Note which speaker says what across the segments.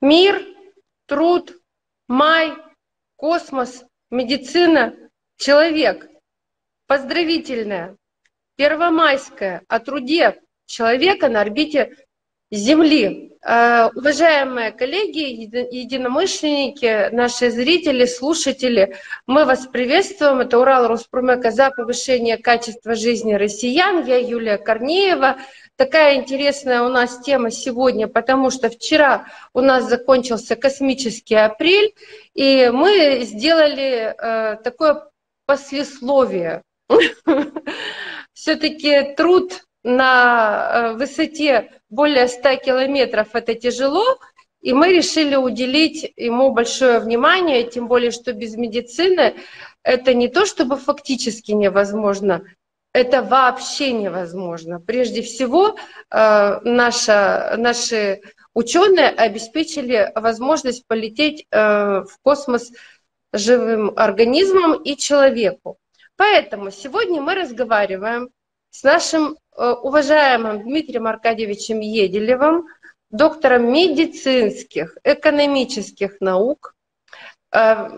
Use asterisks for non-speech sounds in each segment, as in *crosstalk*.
Speaker 1: Мир, труд, май, космос, медицина, человек. Поздравительная, первомайская о труде человека на орбите Земли. Э, уважаемые коллеги, единомышленники, наши зрители, слушатели, мы вас приветствуем. Это Урал Роспромека за повышение качества жизни россиян. Я Юлия Корнеева. Такая интересная у нас тема сегодня, потому что вчера у нас закончился космический апрель, и мы сделали э, такое послесловие. *laughs* Все-таки труд на э, высоте более 100 километров это тяжело, и мы решили уделить ему большое внимание, тем более, что без медицины это не то, чтобы фактически невозможно, это вообще невозможно. Прежде всего, э, наша, наши ученые обеспечили возможность полететь э, в космос живым организмом и человеку. Поэтому сегодня мы разговариваем с нашим Э, уважаемым Дмитрием Аркадьевичем Еделевым, доктором медицинских, экономических наук, э,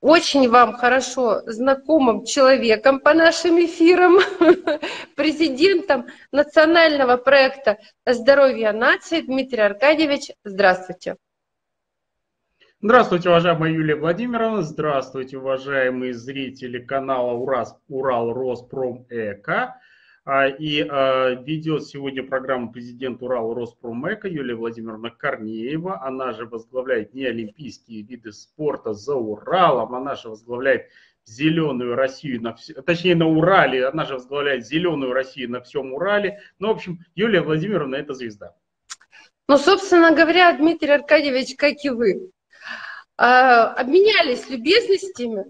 Speaker 1: очень вам хорошо знакомым человеком по нашим эфирам, *laughs* президентом национального проекта «Здоровье нации» Дмитрий Аркадьевич. Здравствуйте.
Speaker 2: Здравствуйте, уважаемая Юлия Владимировна. Здравствуйте, уважаемые зрители канала Урал, Урал Роспром ЭК. А, и а, ведет сегодня программу президент Урал Роспромека Юлия Владимировна Корнеева. Она же возглавляет не олимпийские виды спорта за Уралом, она же возглавляет зеленую Россию, на вс... точнее на Урале, она же возглавляет зеленую Россию на всем Урале. Ну, в общем, Юлия Владимировна – это звезда.
Speaker 1: Ну, собственно говоря, Дмитрий Аркадьевич, как и вы, обменялись любезностями.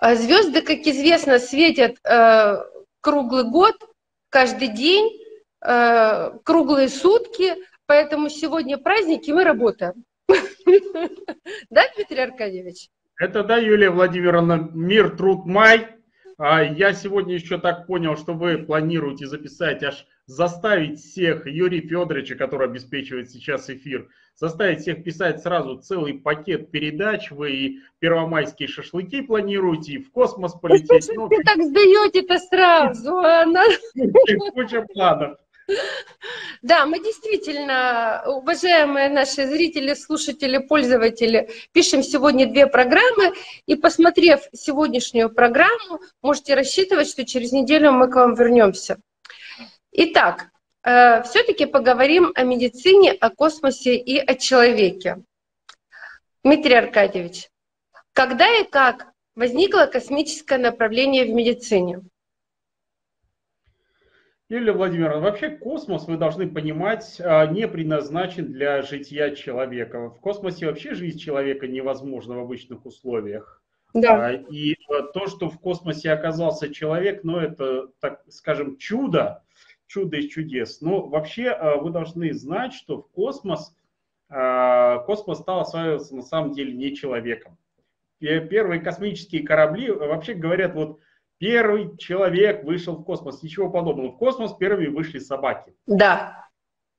Speaker 1: Звезды, как известно, светят круглый год – каждый день, круглые сутки, поэтому сегодня праздники, мы работаем. *laughs* Да, Дмитрий Аркадьевич?
Speaker 2: Это да, Юлия Владимировна, мир, труд, май. А я сегодня еще так понял, что вы планируете записать аж заставить всех, Юрий Федоровича, который обеспечивает сейчас эфир, заставить всех писать сразу целый пакет передач, вы и первомайские шашлыки планируете, и в космос полететь.
Speaker 1: Ну, вы так сдаете-то сразу, она...
Speaker 2: Куча планов.
Speaker 1: Да, мы действительно, уважаемые наши зрители, слушатели, пользователи, пишем сегодня две программы, и посмотрев сегодняшнюю программу, можете рассчитывать, что через неделю мы к вам вернемся. Итак, э, все-таки поговорим о медицине, о космосе и о человеке. Дмитрий Аркадьевич, когда и как возникло космическое направление в медицине?
Speaker 2: Юлия Владимировна, вообще космос, вы должны понимать, э, не предназначен для жития человека. В космосе вообще жизнь человека невозможна в обычных условиях. Да. А, и э, то, что в космосе оказался человек, ну это, так скажем, чудо, чудо из чудес. Но вообще э, вы должны знать, что в космос, э, космос стал осваиваться на самом деле не человеком. Первые космические корабли, вообще говорят, вот первый человек вышел в космос, ничего подобного. В космос первыми вышли собаки.
Speaker 1: Да.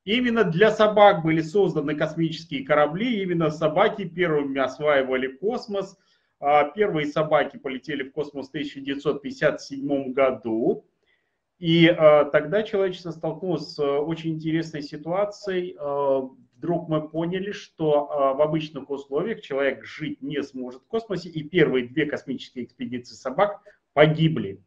Speaker 2: Именно для собак были созданы космические корабли, именно собаки первыми осваивали космос. А первые собаки полетели в космос в 1957 году. И э, тогда человечество столкнулось с э, очень интересной ситуацией. Э, вдруг мы поняли, что э, в обычных условиях человек жить не сможет в космосе, и первые две космические экспедиции собак погибли.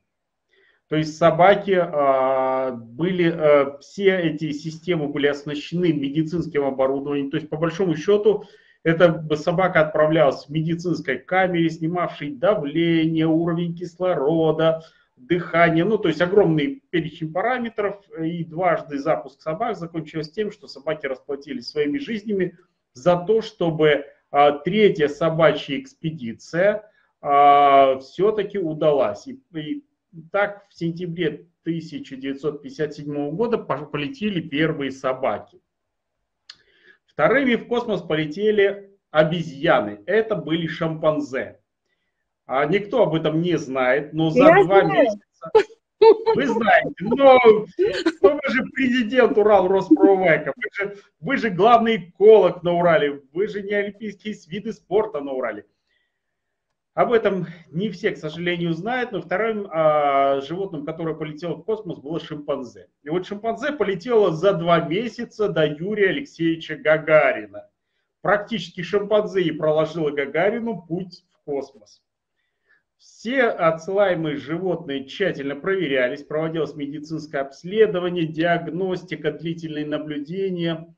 Speaker 2: То есть собаки э, были, э, все эти системы были оснащены медицинским оборудованием. То есть по большому счету эта собака отправлялась в медицинской камере, снимавшей давление, уровень кислорода, дыхание, ну, то есть огромный перечень параметров, и дважды запуск собак закончился тем, что собаки расплатились своими жизнями за то, чтобы а, третья собачья экспедиция а, все-таки удалась. И, и так в сентябре 1957 года полетели первые собаки. Вторыми в космос полетели обезьяны. Это были шимпанзе. А никто об этом не знает, но за Я два знаю. месяца Вы знаете, но, но вы же президент Урал Роспромека, вы же, вы же главный эколог на Урале, вы же не олимпийские виды спорта на Урале. Об этом не все, к сожалению, знают, но вторым а, животным, которое полетело в космос, было шимпанзе. И вот шимпанзе полетело за два месяца до Юрия Алексеевича Гагарина. Практически шимпанзе и проложила Гагарину путь в космос. Все отсылаемые животные тщательно проверялись, проводилось медицинское обследование, диагностика, длительные наблюдения.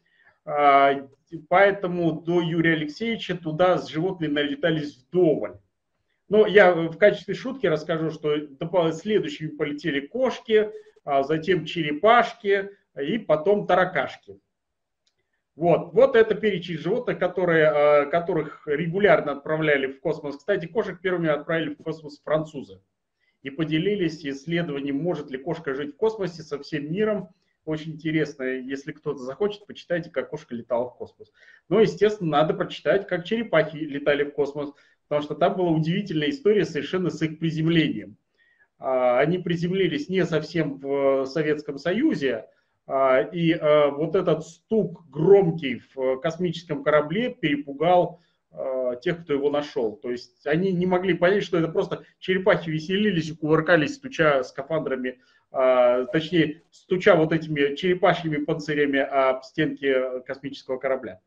Speaker 2: А, поэтому до Юрия Алексеевича туда с животными налетались вдоволь. Но я в качестве шутки расскажу, что следующими полетели кошки, а затем черепашки и потом таракашки. Вот, вот это перечень животных, которые, а, которых регулярно отправляли в космос. Кстати, кошек первыми отправили в космос французы. И поделились исследованием, может ли кошка жить в космосе со всем миром. Очень интересно, если кто-то захочет, почитайте, как кошка летала в космос. Но, естественно, надо прочитать, как черепахи летали в космос потому что там была удивительная история совершенно с их приземлением. А, они приземлились не совсем в Советском Союзе, и а, вот этот стук громкий в космическом корабле перепугал тех, кто его нашел. То есть они не могли понять, что это просто черепахи веселились и кувыркались, стуча скафандрами, точнее, стуча вот этими черепашьими панцирями об стенки космического корабля.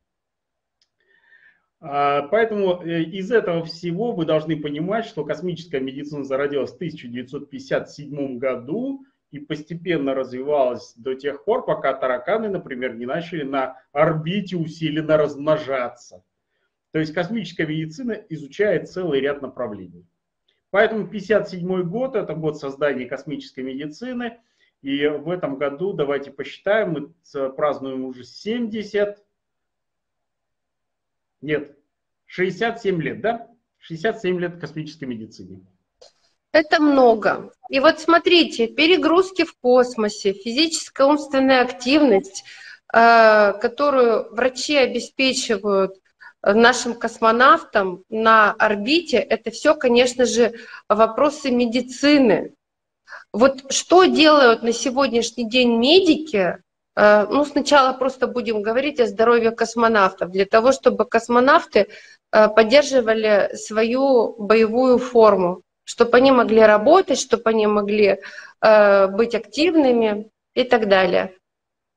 Speaker 2: А, поэтому э, из этого всего вы должны понимать, что космическая медицина зародилась в 1957 году и постепенно развивалась до тех пор, пока тараканы, например, не начали на орбите усиленно размножаться. То есть космическая медицина изучает целый ряд направлений. Поэтому 1957 год – это год создания космической медицины. И в этом году, давайте посчитаем, мы празднуем уже 70 нет, 67 лет, да? 67 лет космической медицине.
Speaker 1: Это много. И вот смотрите, перегрузки в космосе, физическая умственная активность, э, которую врачи обеспечивают нашим космонавтам на орбите, это все, конечно же, вопросы медицины. Вот что делают на сегодняшний день медики Э, ну, сначала просто будем говорить о здоровье космонавтов, для того, чтобы космонавты э, поддерживали свою боевую форму, чтобы они могли работать, чтобы они могли э, быть активными и так далее.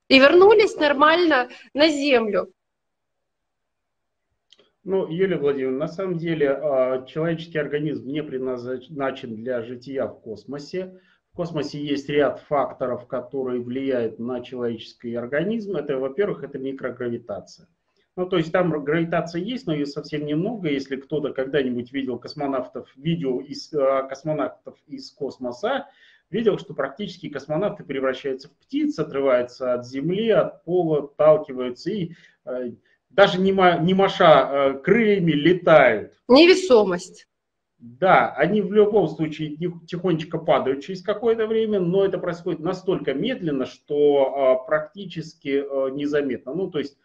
Speaker 1: И вернулись нормально на Землю.
Speaker 2: Ну, Юлия Владимировна, на самом деле человеческий организм не предназначен для жития в космосе. В космосе есть ряд факторов, которые влияют на человеческий организм. Это, во-первых, это микрогравитация. Ну, то есть там гравитация есть, но ее совсем немного. Если кто-то когда-нибудь видел космонавтов, видео из э, космонавтов из космоса, видел, что практически космонавты превращаются в птиц, отрываются от Земли, от пола, отталкиваются и э, даже не, не маша э, крыльями летают.
Speaker 1: Невесомость.
Speaker 2: Да, они в любом случае тихонечко падают через какое-то время, но это происходит настолько медленно, что а, практически а, незаметно. Ну, то есть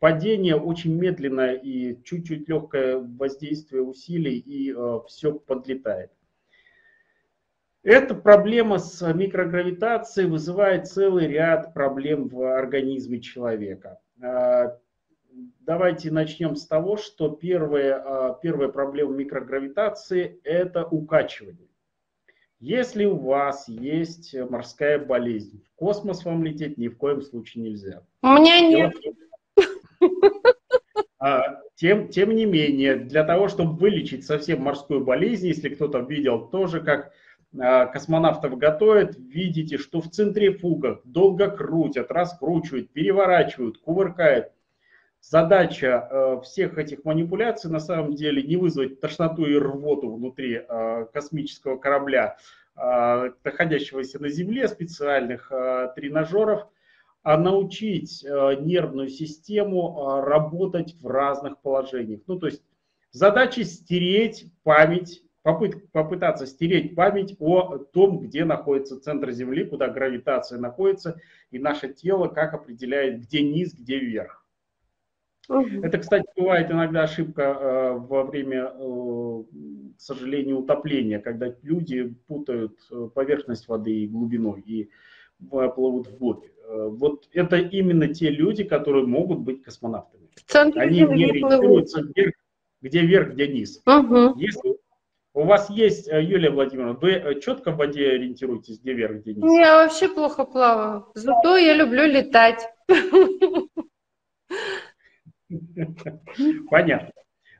Speaker 2: падение очень медленное и чуть-чуть легкое воздействие усилий, и а, все подлетает. Эта проблема с микрогравитацией вызывает целый ряд проблем в организме человека давайте начнем с того, что первая, а, первая проблема микрогравитации – это укачивание. Если у вас есть морская болезнь, в космос вам лететь ни в коем случае нельзя.
Speaker 1: У меня нет.
Speaker 2: А, тем, тем не менее, для того, чтобы вылечить совсем морскую болезнь, если кто-то видел тоже, как а, космонавтов готовят, видите, что в центрифугах долго крутят, раскручивают, переворачивают, кувыркают – Задача э, всех этих манипуляций на самом деле не вызвать тошноту и рвоту внутри э, космического корабля, находящегося на Земле, специальных тренажеров, а научить нервную систему работать в разных положениях. Ну, то есть задача стереть память, попыт, попытаться стереть память о том, где находится центр Земли, куда гравитация находится, и наше тело как определяет, где низ, где верх. Угу. Это, кстати, бывает иногда ошибка э, во время, э, к сожалению, утопления, когда люди путают э, поверхность воды и глубину и плывут вглубь. Э, вот это именно те люди, которые могут быть космонавтами. Они не ориентируются вверх, где вверх, где низ. Угу. Если у вас есть, э, Юлия Владимировна, вы э, четко в воде ориентируетесь, где вверх, где низ?
Speaker 1: Я вообще плохо плаваю. Зато я люблю летать.
Speaker 2: Понятно.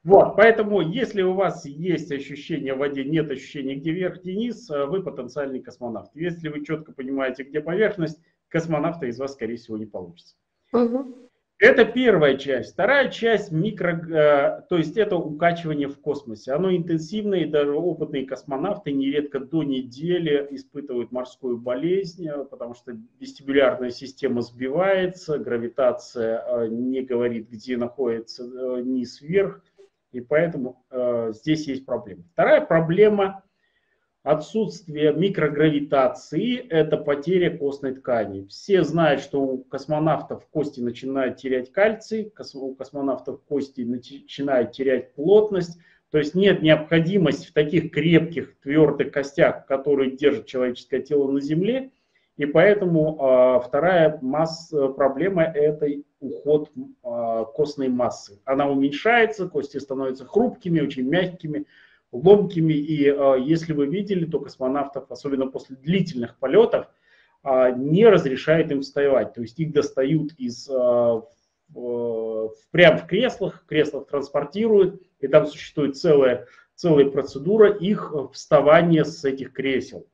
Speaker 2: Вот, поэтому, если у вас есть ощущение в воде, нет ощущения, где вверх, где низ, вы потенциальный космонавт. Если вы четко понимаете, где поверхность, космонавта из вас, скорее всего, не получится. Угу. Это первая часть. Вторая часть микро, э, то есть это укачивание в космосе. Оно интенсивное, и даже опытные космонавты нередко до недели испытывают морскую болезнь, э, потому что вестибулярная система сбивается, гравитация не говорит, где находится низ вверх и поэтому э, здесь есть проблема. Вторая проблема – отсутствие микрогравитации – это потеря костной ткани. Все знают, что у космонавтов кости начинают терять кальций, у космонавтов кости начинают терять плотность, то есть нет необходимости в таких крепких, твердых костях, которые держат человеческое тело на Земле, и поэтому э, вторая масса, проблема – это уход э, костной массы. Она уменьшается, кости становятся хрупкими, очень мягкими, ломкими. И э, если вы видели, то космонавтов, особенно после длительных полетов, э, не разрешает им вставать. То есть их достают из, э, прямо в креслах, креслах транспортируют, и там существует целая, целая процедура их вставания с этих кресел.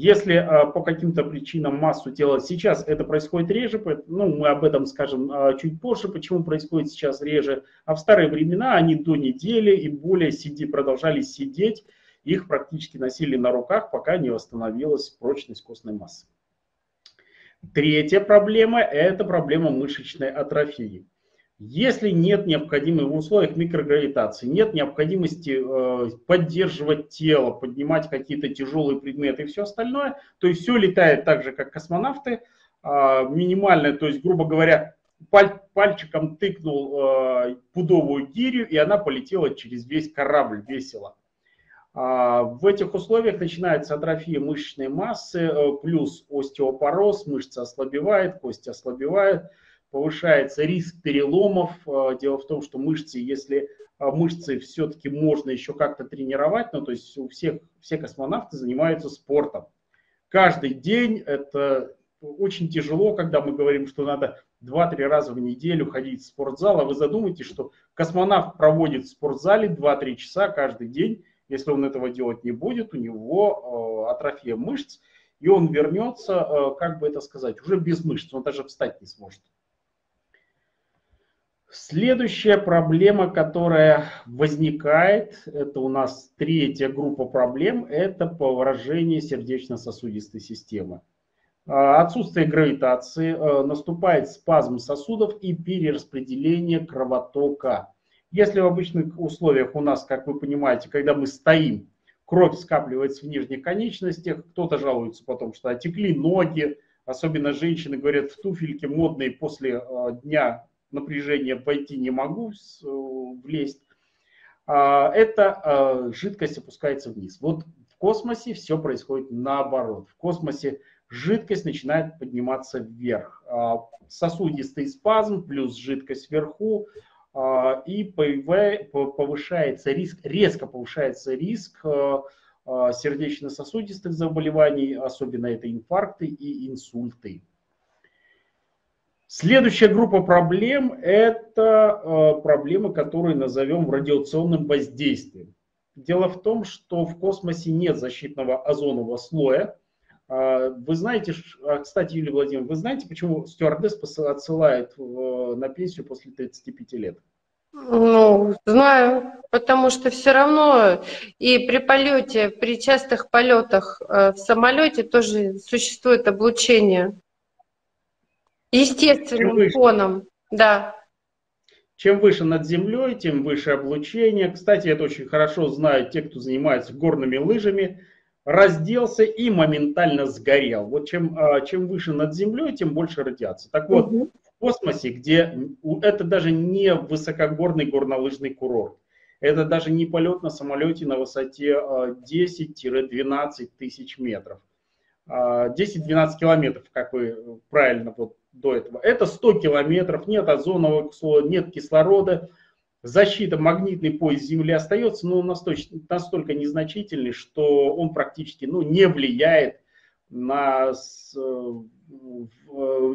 Speaker 2: Если а, по каким-то причинам массу тела сейчас это происходит реже, ну, мы об этом скажем а, чуть позже, почему происходит сейчас реже, а в старые времена они до недели и более сиди, продолжали сидеть, их практически носили на руках, пока не восстановилась прочность костной массы. Третья проблема – это проблема мышечной атрофии. Если нет необходимых в условиях микрогравитации, нет необходимости э, поддерживать тело, поднимать какие-то тяжелые предметы и все остальное, то есть все летает так же, как космонавты, э, минимальное, то есть, грубо говоря, паль, пальчиком тыкнул э, пудовую гирю, и она полетела через весь корабль весело. А, в этих условиях начинается атрофия мышечной массы, э, плюс остеопороз, мышца ослабевает, кости ослабевают повышается риск переломов. А, дело в том, что мышцы, если а, мышцы все-таки можно еще как-то тренировать, ну, то есть у всех, все космонавты занимаются спортом. Каждый день это очень тяжело, когда мы говорим, что надо 2-3 раза в неделю ходить в спортзал, а вы задумайтесь, что космонавт проводит в спортзале 2-3 часа каждый день, если он этого делать не будет, у него э, атрофия мышц, и он вернется, э, как бы это сказать, уже без мышц, он даже встать не сможет. Следующая проблема, которая возникает, это у нас третья группа проблем, это поражение сердечно-сосудистой системы. А, отсутствие гравитации, а, наступает спазм сосудов и перераспределение кровотока. Если в обычных условиях у нас, как вы понимаете, когда мы стоим, кровь скапливается в нижних конечностях, кто-то жалуется потом, что отекли ноги, особенно женщины говорят в туфельке модные после а, дня напряжение войти не могу, э, влезть, а, эта а, жидкость опускается вниз. Вот в космосе все происходит наоборот. В космосе жидкость начинает подниматься вверх. А, сосудистый спазм плюс жидкость вверху, и повышается риск, резко повышается риск сердечно-сосудистых заболеваний, особенно это инфаркты и инсульты. Следующая группа проблем – это э, проблемы, которые назовем радиационным воздействием. Дело в том, что в космосе нет защитного озонового слоя. А, вы знаете, а, кстати, Юлия Владимировна, вы знаете, почему стюардесс отсылает на пенсию после 35 лет?
Speaker 1: Ну, знаю, потому что все равно и при полете, при частых полетах э, в самолете тоже существует облучение. Естественным фоном, да.
Speaker 2: Чем выше над землей, тем выше облучение. Кстати, это очень хорошо знают те, кто занимается горными лыжами. Разделся и моментально сгорел. Вот чем, а, чем выше над землей, тем больше радиации. Так вот, угу. в космосе, где это даже не высокогорный горнолыжный курорт. Это даже не полет на самолете на высоте 10-12 э, тысяч метров. 10-12 километров, как вы правильно вот до этого. Это 100 километров, нет озонового слоя, нет кислорода. Защита, магнитный пояс Земли остается, но он настолько, настолько незначительный, что он практически ну, не влияет на,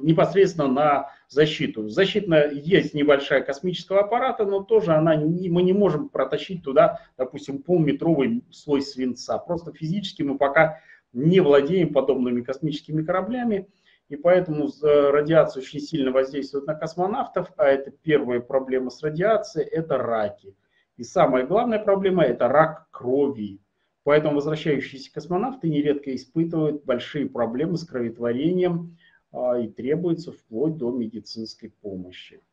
Speaker 2: непосредственно на защиту. Защитная есть небольшая космического аппарата, но тоже она не, мы не можем протащить туда, допустим, полметровый слой свинца. Просто физически мы пока не владеем подобными космическими кораблями. И поэтому радиация очень сильно воздействует на космонавтов, а это первая проблема с радиацией – это раки. И самая главная проблема – это рак крови. Поэтому возвращающиеся космонавты нередко испытывают большие проблемы с кроветворением а, и требуется вплоть до медицинской помощи.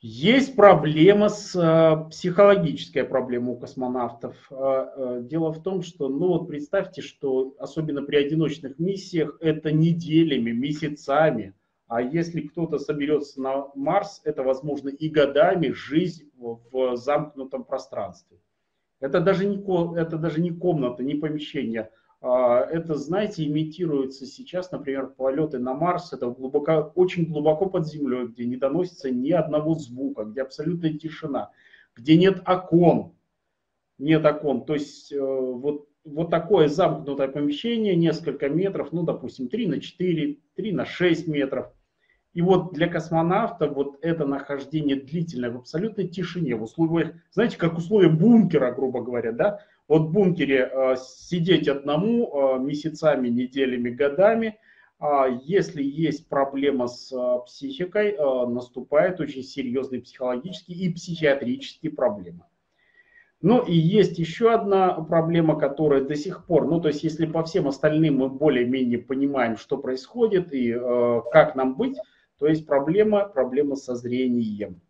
Speaker 2: Есть проблема с э, психологическая проблема у космонавтов. Э, дело в том, что, ну вот представьте, что особенно при одиночных миссиях это неделями, месяцами, а если кто-то соберется на Марс, это возможно и годами жизнь в замкнутом пространстве. Это даже не, это даже не комната, не помещение, это, знаете, имитируется сейчас, например, полеты на Марс, это глубоко, очень глубоко под землей, где не доносится ни одного звука, где абсолютная тишина, где нет окон, нет окон. То есть э, вот, вот такое замкнутое помещение, несколько метров, ну, допустим, 3 на 4, 3 на 6 метров. И вот для космонавта вот это нахождение длительное в абсолютной тишине, в условиях, знаете, как условия бункера, грубо говоря, да, вот в бункере э, сидеть одному э, месяцами, неделями, годами, а если есть проблема с э, психикой, наступают очень серьезные психологические и психиатрические проблемы. Ну и есть еще одна проблема, которая до сих пор, ну то есть если по всем остальным мы более-менее понимаем, что происходит и э, как нам быть, то есть проблема, проблема со зрением.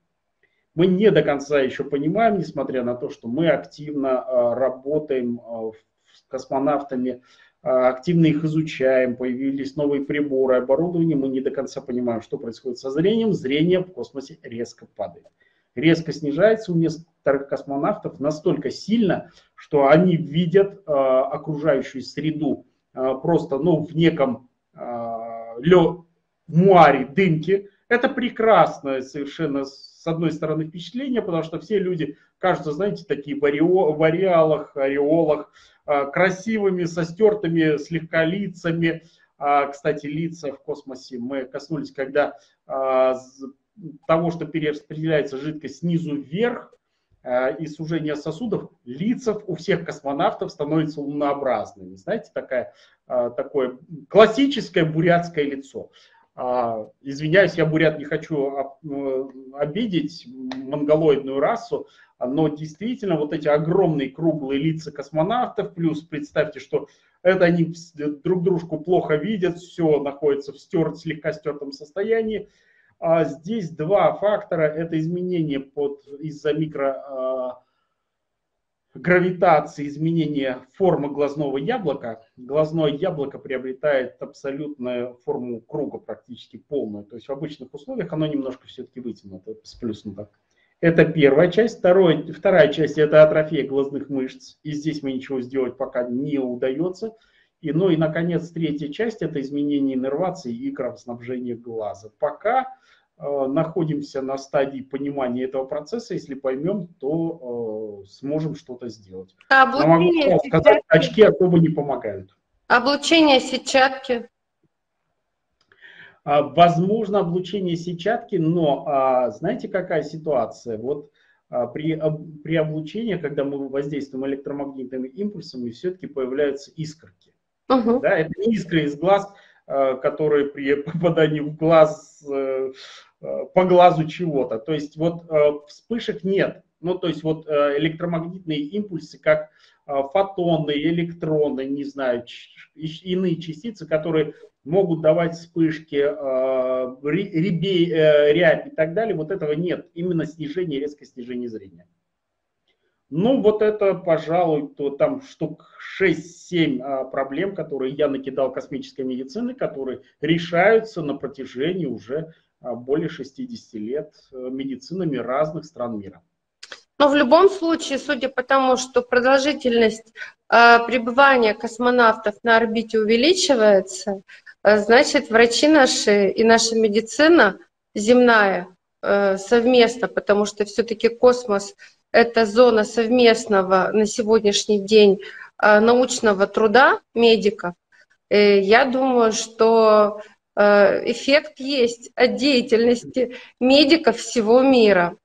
Speaker 2: Мы не до конца еще понимаем, несмотря на то, что мы активно а, работаем а, с космонавтами, а, активно их изучаем, появились новые приборы, оборудование, мы не до конца понимаем, что происходит со зрением. Зрение в космосе резко падает. Резко снижается у некоторых космонавтов настолько сильно, что они видят окружающую среду просто ну, в неком лё, муаре дымки. Это прекрасное совершенно, с одной стороны, впечатление, потому что все люди кажутся, знаете, такие в, орео, в ореалах, ореолах, а, красивыми, со стертыми слегка лицами. А, кстати, лица в космосе мы коснулись, когда а, того, что перераспределяется жидкость снизу вверх, и сужение сосудов, лица у всех космонавтов становятся лунообразными. Знаете, такая, такое классическое бурятское лицо. А, извиняюсь, я бурят не хочу э, обидеть монголоидную расу, но действительно вот эти огромные круглые лица космонавтов, плюс представьте, что это они друг дружку плохо видят, все находится в стерт, слегка стертом состоянии. А здесь два фактора, это изменение под, из-за микро а, гравитации изменения формы глазного яблока, глазное яблоко приобретает абсолютную форму круга, практически полную. То есть в обычных условиях оно немножко все-таки вытянуто, сплюснуто. Это первая часть. Второй, вторая часть – это атрофия глазных мышц. И здесь мы ничего сделать пока не удается. И, ну и, наконец, третья часть – это изменение иннервации и кровоснабжения глаза. Пока находимся на стадии понимания этого процесса, если поймем, то э, сможем что-то сделать.
Speaker 1: А облучение могу
Speaker 2: сказать, очки особо не помогают.
Speaker 1: Облучение сетчатки?
Speaker 2: А, возможно, облучение сетчатки, но а, знаете, какая ситуация? Вот а, при, при облучении, когда мы воздействуем электромагнитными импульсами, все-таки появляются искорки. Угу. Да, это не искры из глаз, которые при *laughs* попадании в глаз Э, по глазу чего-то. То есть вот э, вспышек нет. Ну, то есть вот э, электромагнитные импульсы, как фотоны, электроны, не знаю, иные частицы, которые могут давать вспышки, рябь и так далее, вот этого нет. Именно снижение, резкое снижение зрения. Ну, вот это, пожалуй, то там штук 6-7 проблем, которые я накидал космической медицины, которые решаются на протяжении уже более 60 лет медицинами разных стран мира.
Speaker 1: Но в любом случае, судя по тому, что продолжительность э, пребывания космонавтов на орбите увеличивается, э, значит, врачи наши и наша медицина земная э, совместно, потому что все-таки космос — это зона совместного на сегодняшний день э, научного труда медиков. И я думаю, что э, эффект есть от деятельности медиков всего мира.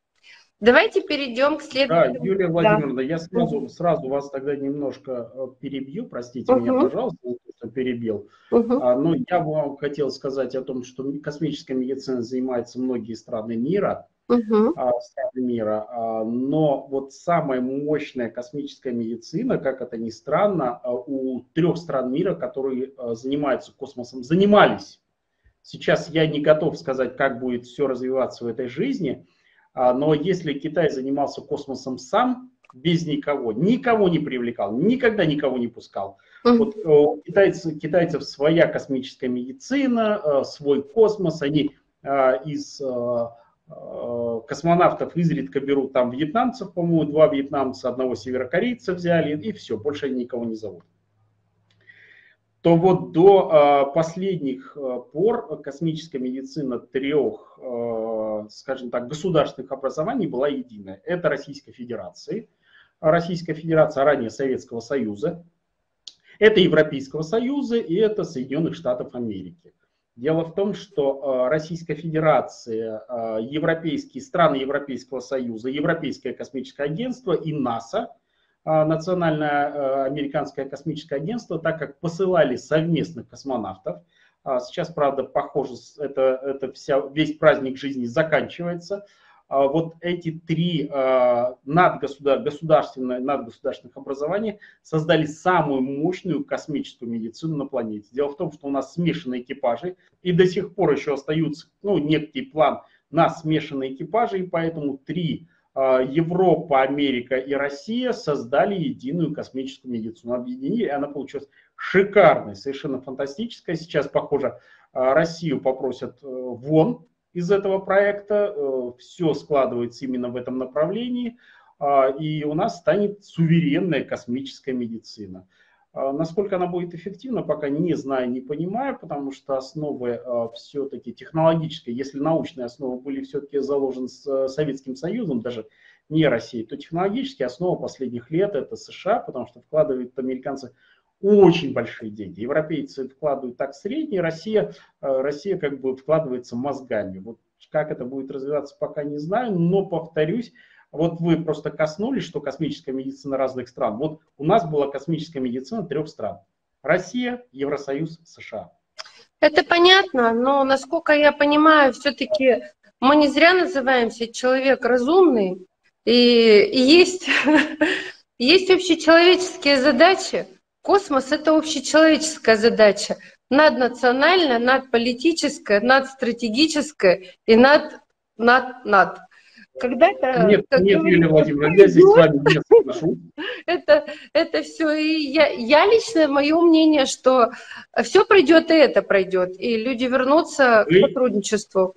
Speaker 1: Давайте перейдем к следующему.
Speaker 2: Да, Юлия Владимировна, да. я сразу, сразу вас тогда немножко э, перебью, простите угу. меня, пожалуйста, что перебил. Угу. А, но я вам хотел сказать о том, что космической медициной занимаются многие страны мира, угу. а, страны мира, а, но вот самая мощная космическая медицина, как это ни странно, а, у трех стран мира, которые а, занимаются космосом, занимались. Сейчас я не готов сказать, как будет все развиваться в этой жизни, а, но если Китай занимался космосом сам, без никого, никого не привлекал, никогда никого не пускал. Mm-hmm. Вот у китайцев, китайцев своя космическая медицина, э, свой космос, они э, из э, космонавтов изредка берут там вьетнамцев, по-моему, два вьетнамца, одного северокорейца взяли, и все, больше они никого не зовут то вот до э, последних э, пор космическая медицина трех, э, скажем так, государственных образований была единая. Это Российская Федерация, Российская Федерация, ранее Советского Союза, это Европейского Союза и это Соединенных Штатов Америки. Дело в том, что Российская Федерация, европейские страны Европейского Союза, Европейское космическое агентство и НАСА – а, Национальное э, американское космическое агентство, так как посылали совместных космонавтов. А, сейчас, правда, похоже, это, это вся, весь праздник жизни заканчивается. А, вот эти три надгосудар, государственные, надгосударственных образования создали самую мощную космическую медицину на планете. Дело в том, что у нас смешанные экипажи, и до сих пор еще остаются ну, некий план на смешанные экипажи, и поэтому три а, Европа, Америка и Россия создали единую космическую медицину. Объединили, и она получилась шикарной, совершенно фантастическая. Сейчас, похоже, а, Россию попросят э, вон из этого проекта. Э, Все складывается именно в этом направлении. А, и у нас станет суверенная космическая медицина. А, насколько она будет эффективна, пока не знаю, не понимаю, потому что основы а, все-таки технологические, если научные основы были все-таки заложены с э, Советским Союзом, даже не Россией, то технологические основы последних лет это США, потому что вкладывают американцы очень большие деньги. Европейцы вкладывают так средние, Россия, э, Россия как бы вкладывается мозгами. Вот как это будет развиваться, пока не знаю, но повторюсь, вот вы просто коснулись, что космическая медицина разных стран. Вот у нас была космическая медицина трех стран. Россия, Евросоюз, США.
Speaker 1: Это понятно, но насколько я понимаю, все-таки мы не зря называемся человек разумный, и, и есть, *laughs* есть общечеловеческие задачи. Космос – это общечеловеческая задача. Наднациональная, надполитическая, надстратегическая и над, над, над.
Speaker 2: Когда-то... Нет, нет, Юлия Владимировна, я здесь с вами не соглашусь. *laughs*
Speaker 1: Это, это все. И я, я лично, мое мнение, что все пройдет, и это пройдет. И люди вернутся вы, к сотрудничеству.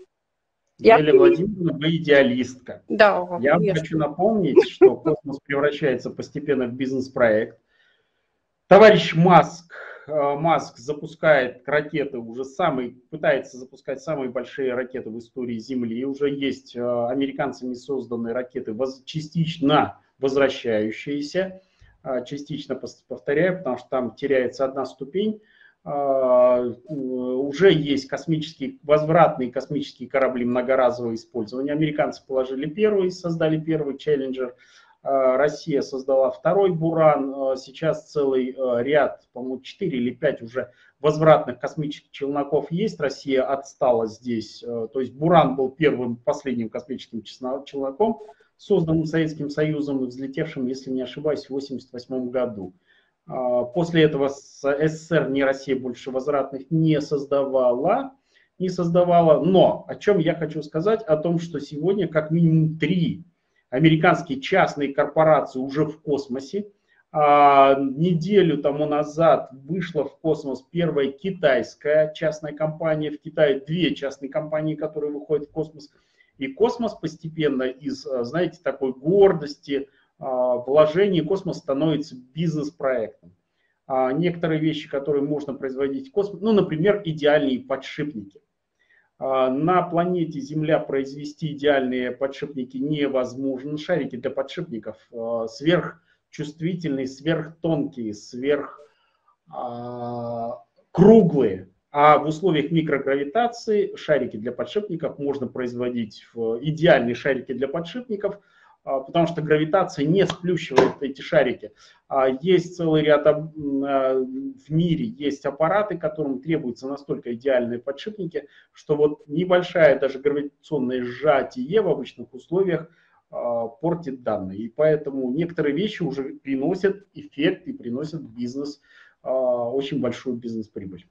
Speaker 2: Юлия я... Владимировна, вы идеалистка.
Speaker 1: Да,
Speaker 2: Я конечно. хочу напомнить, что космос превращается постепенно в бизнес-проект. Товарищ Маск Маск запускает ракеты, уже самый, пытается запускать самые большие ракеты в истории Земли. Уже есть э, американцами созданные ракеты, частично возвращающиеся, э, частично повторяю, потому что там теряется одна ступень. Уже есть космические, возвратные космические корабли многоразового использования. Американцы положили первый, создали первый Челленджер. Э, Россия создала второй «Буран», э, сейчас целый э, ряд, по-моему, 4 или 5 уже возвратных космических челноков есть, Россия отстала здесь, то есть «Буран» был первым, последним космическим челноком, созданным Советским Союзом и взлетевшим, если не ошибаюсь, в 1988 году. После этого СССР, не Россия больше возвратных не создавала, не создавала, но о чем я хочу сказать, о том, что сегодня как минимум три американские частные корпорации уже в космосе. А, неделю тому назад вышла в космос первая китайская частная компания. В Китае две частные компании, которые выходят в космос. И космос постепенно из, а, знаете, такой гордости, а, вложений, космос становится бизнес-проектом. А некоторые вещи, которые можно производить в космосе, ну, например, идеальные подшипники. На планете Земля произвести идеальные подшипники невозможно. Шарики для подшипников сверхчувствительные, сверхтонкие, сверхкруглые. А в условиях микрогравитации шарики для подшипников можно производить в идеальные шарики для подшипников, а, потому что гравитация не сплющивает эти шарики. А есть целый ряд а, в мире, есть аппараты, которым требуются настолько идеальные подшипники, что вот небольшая даже гравитационное сжатие в обычных условиях портит данные. И поэтому некоторые вещи уже приносят эффект и приносят бизнес, очень большую бизнес-прибыль.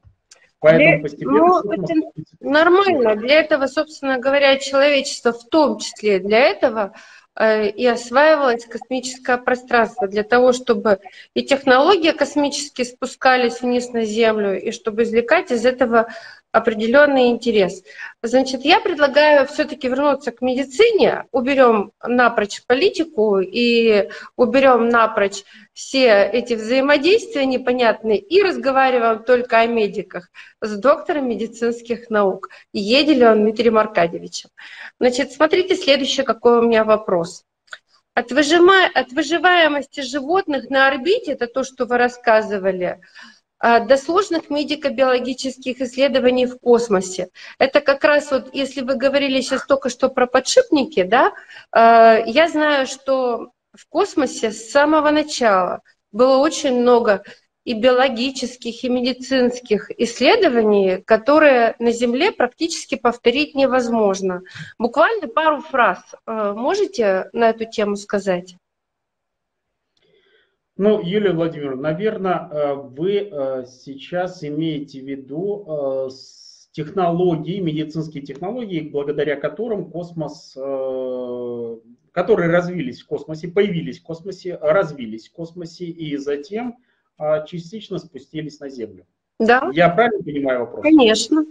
Speaker 1: Поэтому постепенно... Ну, это нормально. Для этого, собственно говоря, человечество в том числе для этого и осваивалось космическое пространство для того, чтобы и технологии космические спускались вниз на Землю, и чтобы извлекать из этого определенный интерес. Значит, я предлагаю все-таки вернуться к медицине, уберем напрочь политику и уберем напрочь все эти взаимодействия непонятные и разговариваем только о медиках с доктором медицинских наук Еделем Дмитрием Аркадьевичем. Значит, смотрите, следующий какой у меня вопрос. От, выжима... от выживаемости животных на орбите, это то, что вы рассказывали, до сложных медико-биологических исследований в космосе. Это как раз вот, если вы говорили сейчас только что про подшипники, да, а, я знаю, что в космосе с самого начала было очень много и биологических, и медицинских исследований, которые на Земле практически повторить невозможно. Буквально пару фраз а, можете на эту тему сказать?
Speaker 2: Ну, Юлия Владимировна, наверное, э, вы э, сейчас имеете в виду э, технологии, медицинские технологии, благодаря которым космос, которые развились в космосе, появились в космосе, развились в космосе и затем частично спустились на Землю.
Speaker 1: Да.
Speaker 2: Я правильно понимаю вопрос?
Speaker 1: Конечно.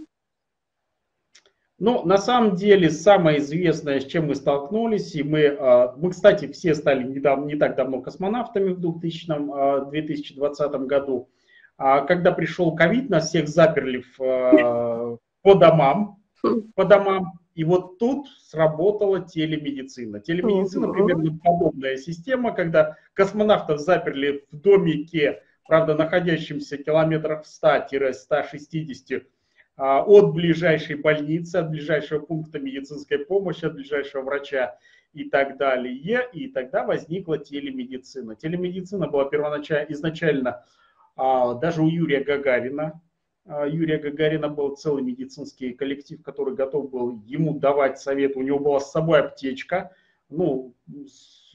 Speaker 2: Ну, на самом деле, самое известное, с чем мы столкнулись, и мы, а, мы кстати, все стали недавно, не так давно космонавтами в 2000, 2020 а, году, а когда пришел ковид, нас всех заперли в, по домам, по домам, и вот тут сработала телемедицина. Телемедицина примерно подобная система, когда космонавтов заперли в домике, правда, находящемся километрах в 100-160 а, от ближайшей больницы, от ближайшего пункта медицинской помощи, от ближайшего врача и так далее. И тогда возникла телемедицина. Телемедицина была первоначально, изначально а, даже у Юрия Гагарина. А, Юрия Гагарина был целый медицинский коллектив, который готов был ему давать совет. У него была с собой аптечка. Ну,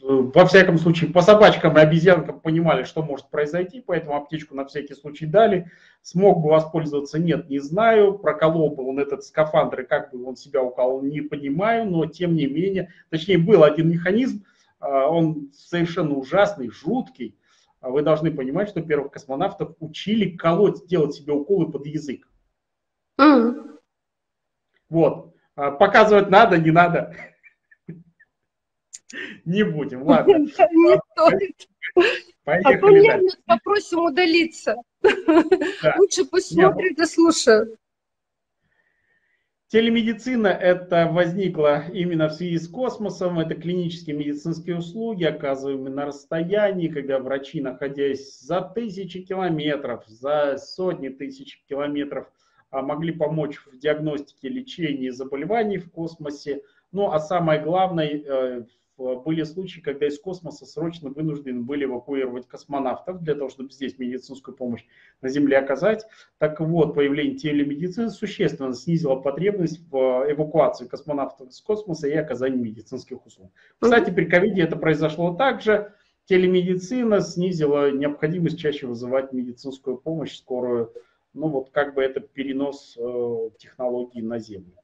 Speaker 2: во всяком случае, по собачкам и обезьянкам понимали, что может произойти, поэтому аптечку на всякий случай дали. Смог бы воспользоваться, нет, не знаю. Проколол бы он этот скафандр, и как бы он себя уколол, не понимаю, но тем не менее, точнее, был один механизм, а, он совершенно ужасный, жуткий. А вы должны понимать, что первых космонавтов учили колоть, делать себе уколы под язык. Mm. Вот. А показывать надо, не надо. Не будем, ладно. *laughs* Не стоит.
Speaker 1: Поехали а дальше. попросим удалиться. Да. Лучше пусть смотрят и слушают.
Speaker 2: Телемедицина это возникла именно в связи с космосом. Это клинические медицинские услуги, оказываемые на расстоянии, когда врачи, находясь за тысячи километров, за сотни тысяч километров, а, могли помочь в диагностике, лечении заболеваний в космосе. Ну а самое главное, э, были случаи, когда из космоса срочно вынуждены были эвакуировать космонавтов для того, чтобы здесь медицинскую помощь на Земле оказать. Так вот, появление телемедицины существенно снизило потребность в эвакуации космонавтов из космоса и оказании медицинских услуг. Кстати, при ковиде это произошло также. Телемедицина снизила необходимость чаще вызывать медицинскую помощь, скорую. Ну вот как бы это перенос э, технологий на Землю.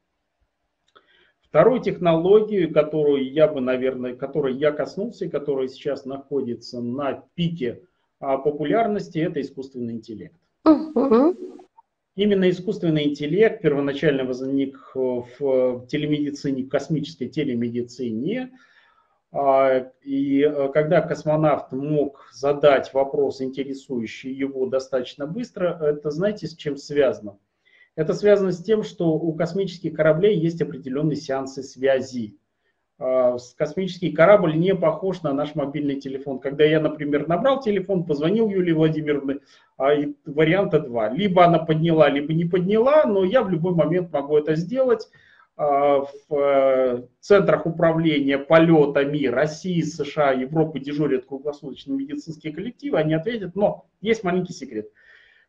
Speaker 2: Второй технологией, которую я бы, наверное, которой я коснулся и которая сейчас находится на пике популярности – это искусственный интеллект. Угу. Именно искусственный интеллект первоначально возник в телемедицине, космической телемедицине. А, и э, когда космонавт мог задать вопрос, интересующий его достаточно быстро, это знаете, с чем связано? Это связано с тем, что у космических кораблей есть определенные сеансы связи. А, космический корабль не похож на наш мобильный телефон. Когда я, например, набрал телефон, позвонил Юлии Владимировне, а, варианта два. Либо она подняла, либо не подняла, но я в любой момент могу это сделать. А, в э, центрах управления полетами России, США, Европы дежурят круглосуточные медицинские коллективы, они ответят, но есть маленький секрет –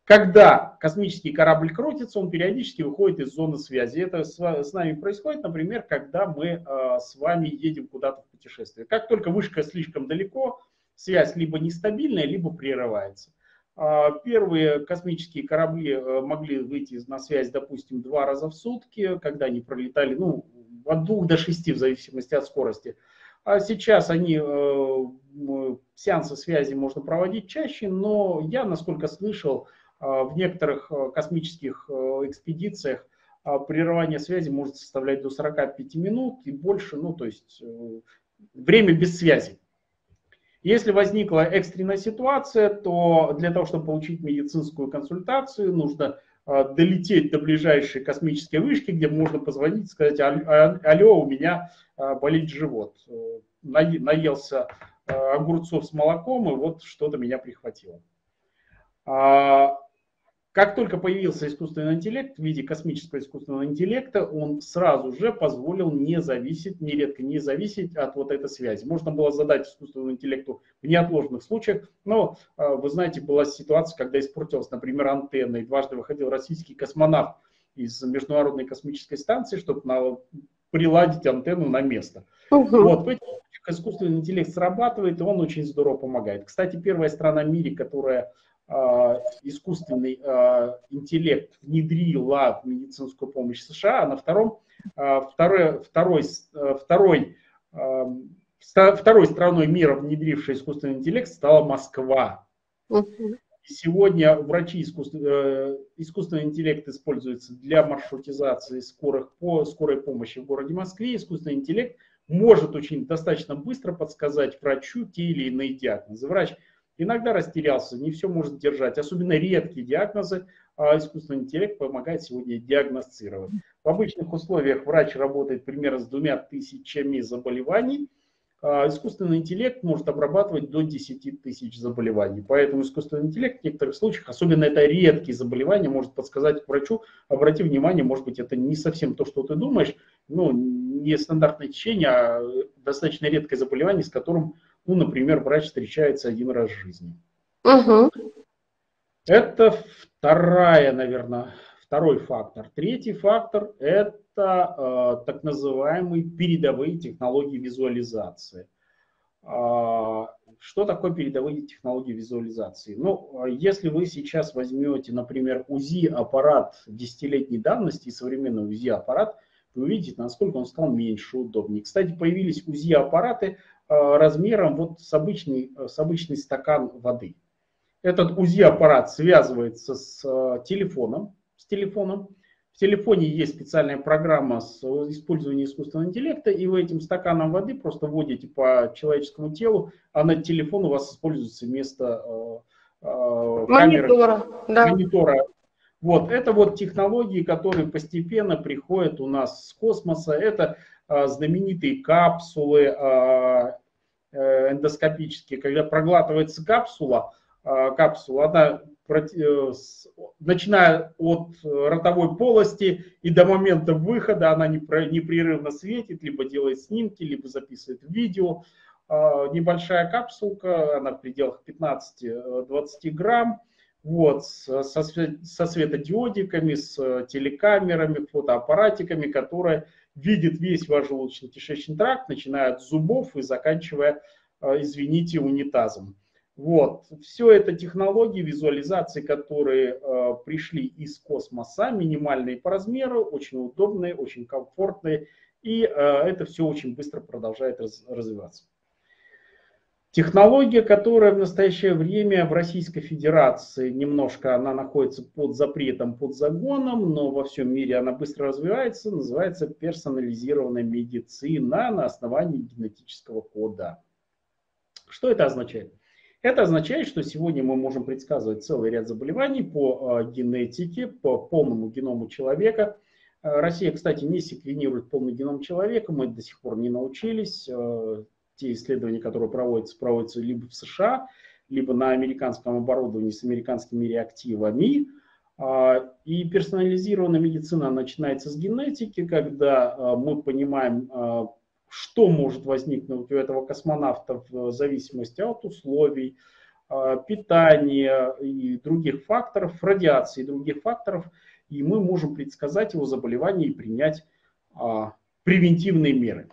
Speaker 2: когда космический корабль крутится, он периодически выходит из зоны связи. Это с нами происходит, например, когда мы э, с вами едем куда-то в путешествие. Как только вышка слишком далеко, связь либо нестабильная, либо прерывается. А, первые космические корабли э, могли выйти на связь, допустим, два раза в сутки, когда они пролетали ну, от двух до шести, в зависимости от скорости. А сейчас они, э, сеансы связи можно проводить чаще, но я, насколько слышал, в некоторых а, космических а, экспедициях прерывание связи может составлять до 45 минут и больше, ну то есть э, время без связи. Если возникла экстренная ситуация, то для того, чтобы получить медицинскую консультацию, нужно долететь до ближайшей космической вышки, где можно позвонить и сказать, алло, у меня болит живот. Э, наелся огурцов с молоком, и вот что-то меня прихватило. Как только появился искусственный интеллект в виде космического искусственного интеллекта, он сразу же позволил не зависеть, нередко не зависеть от вот этой связи. Можно было задать искусственному интеллекту в неотложных случаях, но а, вы знаете, была ситуация, когда испортилась, например, антенна, и дважды выходил российский космонавт из Международной космической станции, чтобы на, приладить антенну на место. Угу. Вот, в этих искусственный интеллект срабатывает, и он очень здорово помогает. Кстати, первая страна в мире, которая искусственный а, интеллект внедрила в медицинскую помощь США, а на втором, а, второй, второй, второй, второй страной мира, внедрившей искусственный интеллект, стала Москва. Сегодня врачи искусственный, э, искусственный интеллект используется для маршрутизации скорых, по, скорой помощи в городе Москве. Искусственный интеллект может очень достаточно быстро подсказать врачу те или иные диагнозы. Врач иногда растерялся, не все может держать. Особенно редкие диагнозы а искусственный интеллект помогает сегодня диагностировать. В обычных условиях врач работает примерно с двумя тысячами заболеваний, а искусственный интеллект может обрабатывать до 10 тысяч заболеваний. Поэтому искусственный интеллект в некоторых случаях, особенно это редкие заболевания, может подсказать врачу, обрати внимание, может быть, это не совсем то, что ты думаешь, ну, не стандартное течение, а достаточно редкое заболевание, с которым ну, например, врач встречается один раз в жизни. Угу. Это вторая, наверное, второй фактор. Третий фактор – это э, так называемые передовые технологии визуализации. Э, что такое передовые технологии визуализации? Ну, если вы сейчас возьмете, например, УЗИ-аппарат десятилетней давности и современный УЗИ-аппарат, вы увидите, насколько он стал меньше, удобнее. Кстати, появились УЗИ-аппараты, Э, размером вот с обычный, э, с обычный стакан воды. Этот УЗИ-аппарат связывается с э, телефоном, с телефоном. В телефоне есть специальная программа с использованием искусственного интеллекта, и вы этим стаканом воды просто вводите по человеческому телу, а на телефон у вас используется вместо э, э, монитора, да. монитора. Вот, это вот технологии, которые постепенно приходят у нас с космоса. Это а, знаменитые капсулы а, э, эндоскопические, когда проглатывается капсула, а, капсула, она э, начиная от ротовой полости и до момента выхода она непрерывно светит, либо делает снимки, либо записывает видео. Небольшая капсулка, она в пределах 15-20 грамм, вот, со, со светодиодиками, с телекамерами, фотоаппаратиками, которые видит весь ваш желудочно-кишечный тракт, начиная от зубов и заканчивая, э, извините, унитазом. Вот. Все это технологии визуализации, которые э, пришли из космоса, минимальные по размеру, очень удобные, очень комфортные, и э, это все очень быстро продолжает раз, развиваться. Технология, которая в настоящее время в Российской Федерации немножко она находится под запретом, под загоном, но во всем мире она быстро развивается, называется персонализированная медицина на основании генетического кода. Что это означает? Это означает, что сегодня мы можем предсказывать целый ряд заболеваний по э, генетике, по полному геному человека. Э, Россия, кстати, не секвенирует полный геном человека, мы до сих пор не научились. Те исследования, которые проводятся, проводятся либо в США, либо на американском оборудовании с американскими реактивами. А, и персонализированная медицина начинается с генетики, когда а, мы понимаем, а, что может возникнуть у этого космонавта в зависимости от условий, питания и других факторов, радиации и других факторов, и мы можем предсказать его заболевание и принять превентивные меры.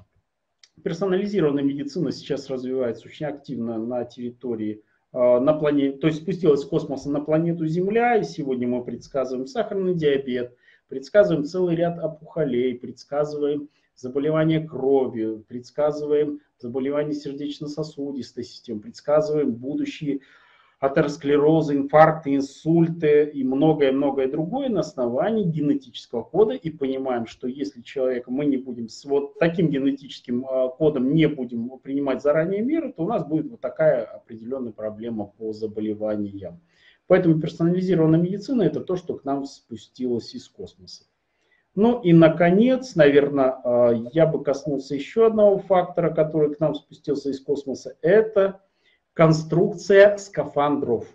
Speaker 2: Персонализированная медицина сейчас развивается очень активно на территории э, на планете, то есть спустилась с космоса на планету Земля, и сегодня мы предсказываем сахарный диабет, предсказываем целый ряд опухолей, предсказываем заболевания крови, предсказываем заболевания сердечно-сосудистой системы, предсказываем будущие атеросклерозы, инфаркты, инсульты и многое-многое другое на основании генетического кода и понимаем, что если человека мы не будем с вот таким генетическим а, кодом не будем принимать заранее меры, то у нас будет вот такая определенная проблема по заболеваниям. Поэтому персонализированная медицина это то, что к нам спустилось из космоса. Ну и, наконец, наверное, а, я бы коснулся еще одного фактора, который к нам спустился из космоса. Это Конструкция скафандров.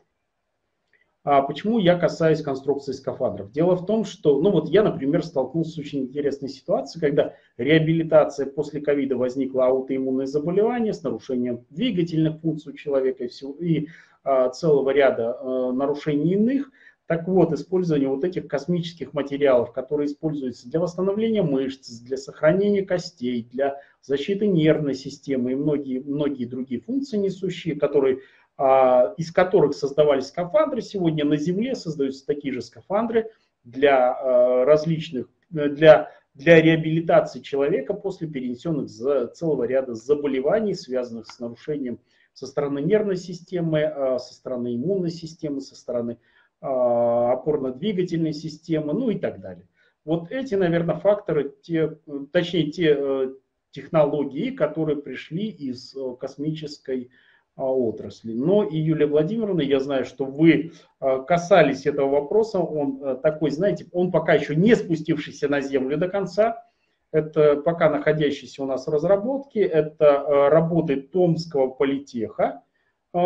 Speaker 2: А почему я касаюсь конструкции скафандров? Дело в том, что, ну вот я, например, столкнулся с очень интересной ситуацией, когда реабилитация после ковида возникла аутоиммунное заболевание с нарушением двигательных функций у человека и, всего, и а, целого ряда а, нарушений иных – так вот, использование вот этих космических материалов, которые используются для восстановления мышц, для сохранения костей, для защиты нервной системы и многие, многие другие функции несущие, которые, а, из которых создавались скафандры, сегодня на Земле создаются такие же скафандры для а, различных, для, для реабилитации человека после перенесенных целого ряда заболеваний, связанных с нарушением со стороны нервной системы, а, со стороны иммунной системы, со стороны опорно-двигательной системы, ну и так далее. Вот эти, наверное, факторы, те, точнее, те э, технологии, которые пришли из э, космической а, отрасли. Но и Юлия Владимировна, я знаю, что вы э, касались этого вопроса, он такой, знаете, он пока еще не спустившийся на Землю до конца, это пока находящийся у нас в разработке, это работы Томского политеха, а,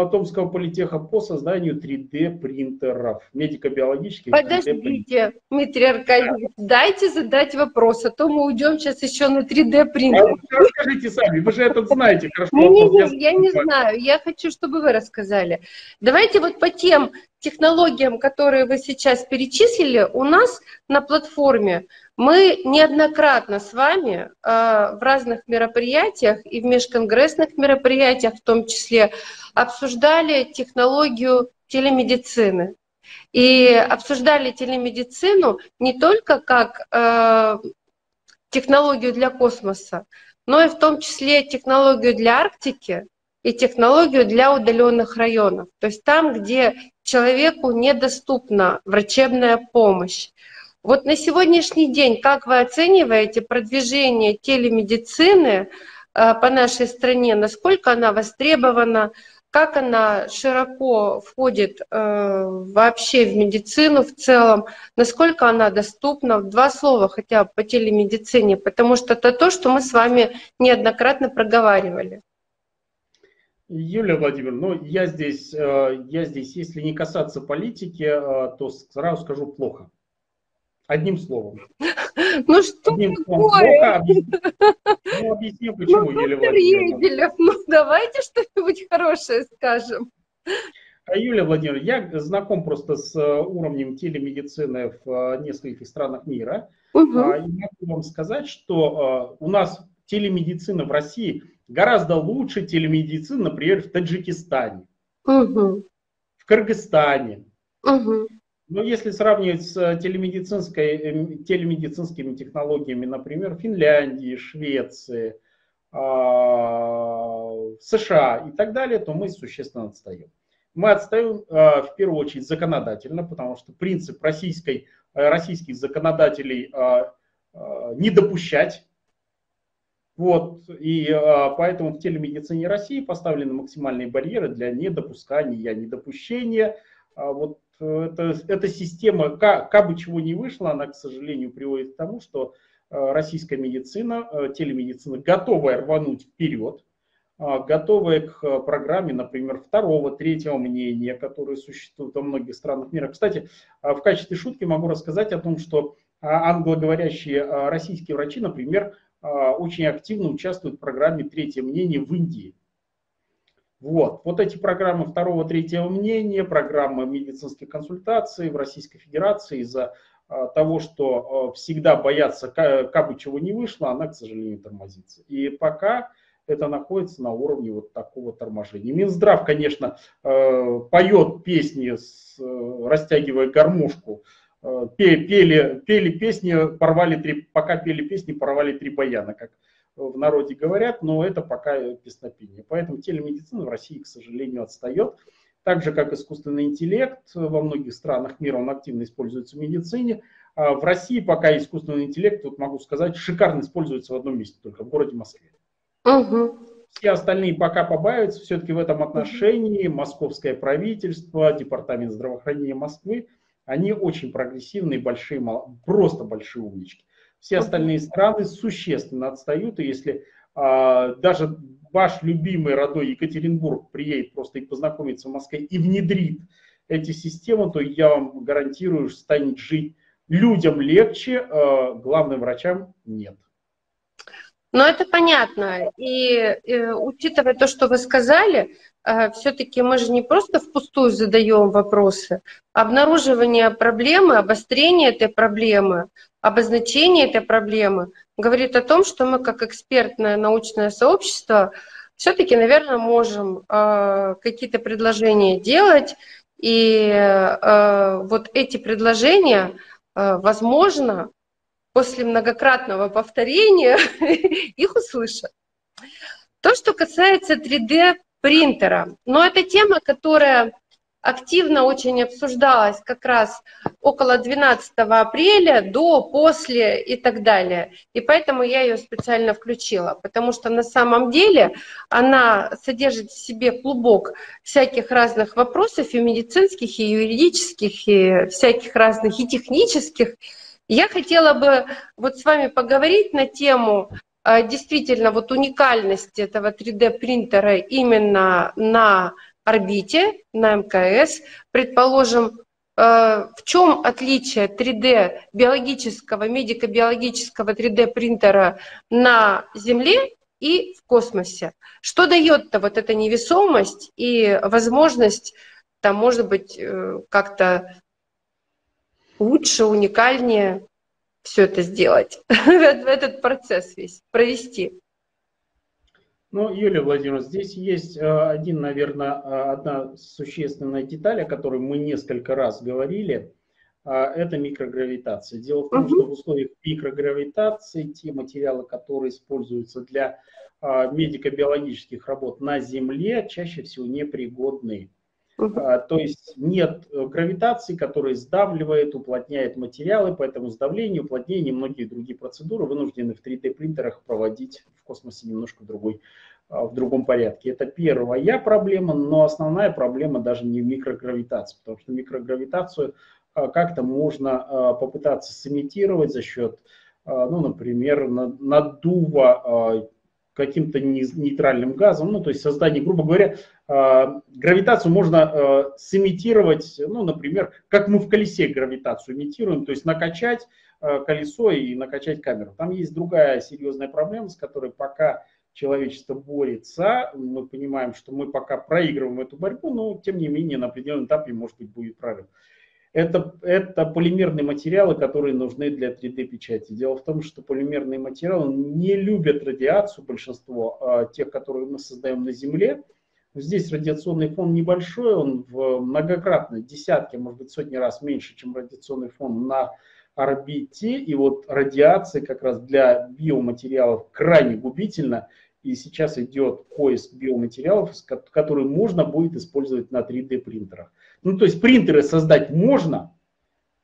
Speaker 2: Томского политеха по созданию 3D принтеров, медико-биологических.
Speaker 1: Подождите, Дмитрий Аркадьевич, да. дайте задать вопрос, а то мы уйдем сейчас еще на 3D принтер. А
Speaker 2: расскажите сами, вы же это знаете хорошо.
Speaker 1: Не, не, не, я не знаю, я хочу, чтобы вы рассказали. Давайте вот по тем технологиям, которые вы сейчас перечислили, у нас на платформе мы неоднократно с вами э, в разных мероприятиях и в межконгрессных мероприятиях в том числе обсуждали технологию телемедицины. И обсуждали телемедицину не только как э, технологию для космоса, но и в том числе технологию для Арктики и технологию для удаленных районов. То есть там, где человеку недоступна врачебная помощь. Вот на сегодняшний день как вы оцениваете продвижение телемедицины э, по нашей стране, насколько она востребована, как она широко входит э, вообще в медицину в целом, насколько она доступна, в два слова хотя бы по телемедицине, потому что это то, что мы с вами неоднократно проговаривали.
Speaker 2: Юлия Владимировна, ну я здесь, э, я здесь, если не касаться политики, то сразу скажу плохо. Одним словом. *laughs*
Speaker 1: Ну что Одним такое? Ну, объясню, почему, ну, Юлия Владимировна. *laughs* Ну, давайте что-нибудь хорошее скажем.
Speaker 2: А, Юлия Владимировна, я знаком просто с э, уровнем телемедицины в э, нескольких странах мира. Угу. И могу вам сказать, что э, у нас телемедицина в России гораздо лучше телемедицины, например, в Таджикистане, угу. в Кыргызстане. Угу. Но если сравнивать с э, телемедицинской, эм, телемедицинскими технологиями, например, Финляндии, Швеции, США и так далее, то мы существенно отстаем. Мы отстаем в первую очередь законодательно, потому что принцип российской, российских законодателей не допущать вот, и а, поэтому в телемедицине России поставлены максимальные барьеры для недопускания, недопущения. А, вот это, эта система, как, как бы чего не вышло, она, к сожалению, приводит к тому, что а, российская медицина, а, телемедицина готовая рвануть вперед, а, готовая к программе, например, второго, третьего мнения, которые существуют во многих странах мира. Кстати, в качестве шутки могу рассказать о том, что англоговорящие российские врачи, например, очень активно участвуют в программе «Третье мнение» в Индии. Вот. вот эти программы второго, третьего мнения, программы медицинских консультаций в Российской Федерации из-за а, того, что а, всегда боятся, как бы чего не вышло, она, к сожалению, тормозится. И пока это находится на уровне вот такого торможения. Минздрав, конечно, поет песни, растягивая гармошку, Э, пели, пели песни, порвали три, пока пели песни, порвали три баяна, как в народе говорят, но это пока песнопение. Поэтому телемедицина в России, к сожалению, отстает. Так же, как искусственный интеллект, во многих странах мира он активно используется в медицине. А в России пока искусственный интеллект, вот могу сказать, шикарно используется в одном месте, только в городе Москве. Угу. Все остальные пока побаиваются. Все-таки в этом отношении московское правительство, департамент здравоохранения Москвы – они очень прогрессивные, большие, просто большие умнички. Все остальные страны существенно отстают, и если а, даже ваш любимый родной Екатеринбург приедет просто и познакомится в Москве и внедрит эти системы, то я вам гарантирую, что станет жить людям легче, а главным врачам нет.
Speaker 1: Ну, это понятно. И, и учитывая то, что вы сказали, э, все-таки мы же не просто впустую задаем вопросы. Обнаруживание проблемы, обострение этой проблемы, обозначение этой проблемы говорит о том, что мы как экспертное научное сообщество все-таки, наверное, можем э, какие-то предложения делать. И э, вот эти предложения, возможно, после многократного повторения *laughs* их услышат. То, что касается 3D принтера, но это тема, которая активно очень обсуждалась как раз около 12 апреля, до, после и так далее. И поэтому я ее специально включила, потому что на самом деле она содержит в себе клубок всяких разных вопросов и медицинских, и юридических, и всяких разных, и технических, я хотела бы вот с вами поговорить на тему действительно вот уникальности этого 3D принтера именно на орбите, на МКС. Предположим, э, в чем отличие 3D биологического, медико-биологического 3D принтера на Земле и в космосе? Что дает-то вот эта невесомость и возможность, там, может быть, э, как-то лучше, уникальнее все это сделать, *laughs* этот процесс весь провести.
Speaker 2: Ну, Юлия Владимировна, здесь есть э, один, наверное, э, одна существенная деталь, о которой мы несколько раз говорили. А, это микрогравитация. Дело в том, что в условиях микрогравитации те материалы, которые используются для медико-биологических работ на Земле, чаще всего непригодны. А, то есть нет э, гравитации, которая сдавливает, уплотняет материалы, поэтому сдавление, уплотнение и многие другие процедуры вынуждены в 3D принтерах проводить в космосе немножко другой, а, в другом порядке. Это первая проблема, но основная проблема даже не в микрогравитации, потому что микрогравитацию а, как-то можно попытаться сымитировать за счет, ну, например, наддува каким-то нейтральным газом, ну, то есть создание, грубо говоря, а, гравитацию можно а, сымитировать, ну, например, как мы в колесе гравитацию имитируем, то есть накачать а, колесо и накачать камеру. Там есть другая серьезная проблема, с которой пока человечество борется. Мы понимаем, что мы пока проигрываем эту борьбу, но тем не менее на определенном этапе, может быть, будет прорыв. Это, это полимерные материалы, которые нужны для 3D-печати. Дело в том, что полимерные материалы не любят радиацию, большинство а, тех, которые мы создаем на Земле. Здесь радиационный фон небольшой, он в многократно, десятки, может быть, сотни раз меньше, чем радиационный фон на орбите. И вот радиация как раз для биоматериалов крайне губительна. и сейчас идет поиск биоматериалов, которые можно будет использовать на 3D принтерах. Ну, то есть принтеры создать можно,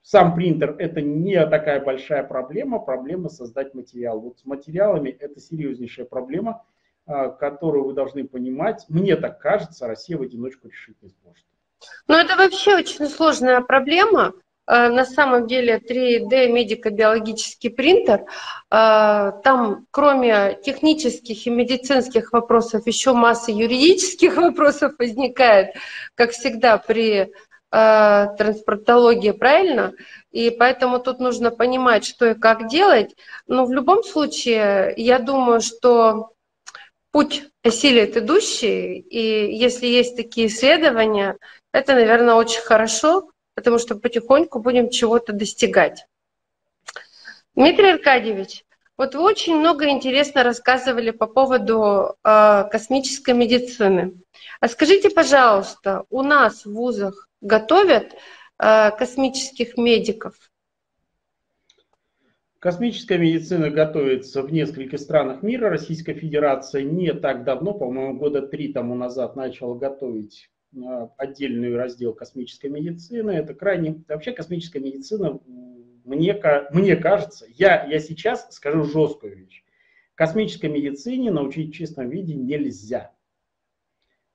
Speaker 2: сам принтер это не такая большая проблема, проблема создать материал. Вот с материалами это серьезнейшая проблема, а, которую вы должны понимать. Мне так кажется, Россия в одиночку решить не сможет.
Speaker 1: Ну, это вообще очень сложная проблема. Э, на самом деле 3D медико-биологический принтер, э, там кроме технических и медицинских вопросов еще масса юридических *laughs* вопросов возникает, как всегда при э, транспортологии, правильно? И поэтому тут нужно понимать, что и как делать. Но в любом случае, я думаю, что путь осилит идущий, и если есть такие исследования, это, наверное, очень хорошо, потому что потихоньку будем чего-то достигать. Дмитрий Аркадьевич, вот вы очень много интересно рассказывали по поводу э, космической медицины. А скажите, пожалуйста, у нас в вузах готовят э, космических медиков?
Speaker 2: Космическая медицина готовится в нескольких странах мира. Российская Федерация не так давно, по-моему, года три тому назад начала готовить отдельный раздел космической медицины. Это крайне... Вообще космическая медицина, мне, мне кажется, я, я сейчас скажу жесткую вещь. Космической медицине научить в чистом виде нельзя.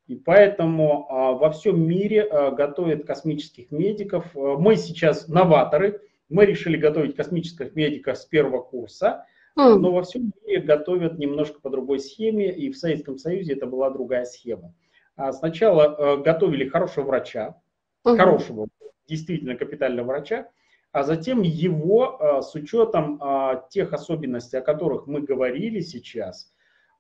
Speaker 2: И поэтому а, во всем мире а, готовят космических медиков. А, мы сейчас новаторы. Мы решили готовить космических медиков с первого курса. Но во всем мире готовят немножко по другой схеме. И в Советском Союзе это была другая схема. А сначала э, готовили хорошего врача, угу. хорошего, действительно капитального врача, а затем его э, с учетом э, тех особенностей, о которых мы говорили сейчас,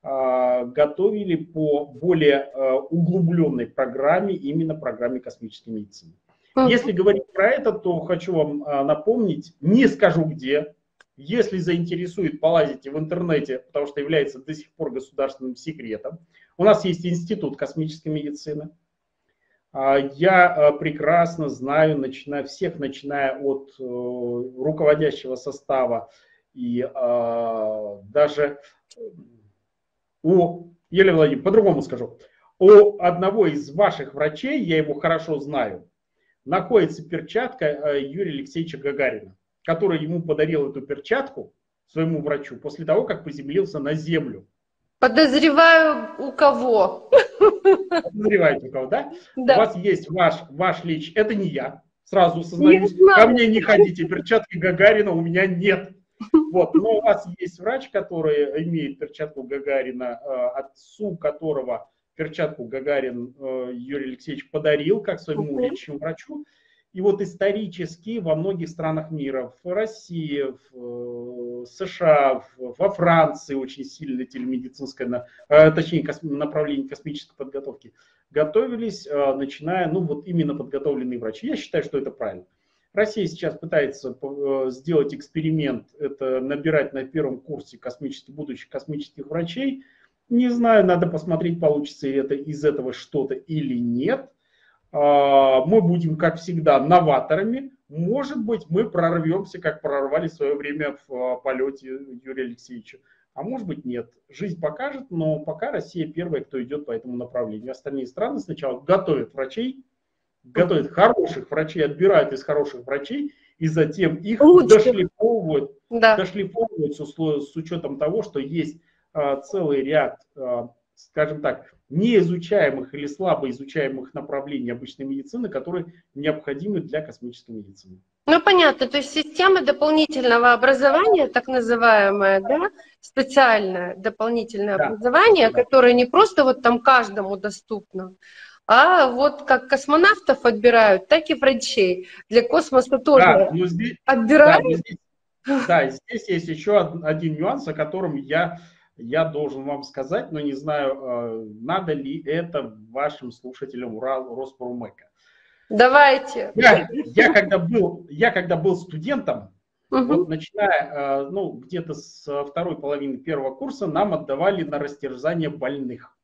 Speaker 2: готовили по более углубленной программе, именно программе космической медицины. Угу. Если говорить про это, то хочу вам напомнить, не скажу где, если заинтересует, полазите в интернете, потому что является до сих пор государственным секретом. У нас есть Институт космической медицины. А, я а, прекрасно знаю начиная, всех, начиная от э, руководящего состава и а, даже у, Елена Владимировна, по-другому скажу, у одного из ваших врачей, я его хорошо знаю, находится перчатка э, Юрия Алексеевича Гагарина, который ему подарил эту перчатку своему врачу после того, как приземлился на Землю.
Speaker 1: Подозреваю, у кого.
Speaker 2: Подозреваете у кого, да? да? У вас есть ваш, ваш лич. Это не я. Сразу сознаюсь. Ко мне не ходите. Перчатки Гагарина у меня нет. Вот. Но у вас есть врач, который имеет перчатку Гагарина, э, отцу которого перчатку Гагарин э, Юрий Алексеевич подарил как своему личному врачу. И вот исторически во многих странах мира, в России, в э, США, во Франции очень сильное телемедицинское, э, точнее направление космической подготовки, готовились, э, начиная, ну вот именно подготовленные врачи. Я считаю, что это правильно. Россия сейчас пытается сделать эксперимент, это набирать на первом курсе космических, будущих космических врачей. Не знаю, надо посмотреть, получится ли это из этого что-то или нет. А, мы будем, как всегда, новаторами. Может быть, мы прорвемся, как прорвали в свое время в а, полете Юрия Алексеевича. А может быть, нет. Жизнь покажет, но пока Россия первая, кто идет по этому направлению. Остальные страны сначала готовят врачей, готовят хороших врачей, отбирают из хороших врачей, и затем их Лучше. дошлифовывают, да. дошлифовывают с, с учетом того, что есть а, целый ряд, скажем так, неизучаемых или слабо изучаемых направлений обычной медицины, которые необходимы для космической медицины.
Speaker 1: Ну, понятно. То есть система дополнительного образования, так называемое, да, специальное дополнительное да. образование, да. которое не просто вот там каждому доступно, а вот как космонавтов отбирают, так и врачей. Для космоса тоже да, но здесь, отбирают.
Speaker 2: Да, здесь, да, здесь есть еще один нюанс, о котором я я должен вам сказать, но не знаю, э, надо ли это вашим слушателям Урал Роспромека.
Speaker 1: Давайте.
Speaker 2: Я, я, когда, был, я когда был студентом, угу. вот начиная, э, ну, где-то с второй половины первого курса, нам отдавали на растерзание больных.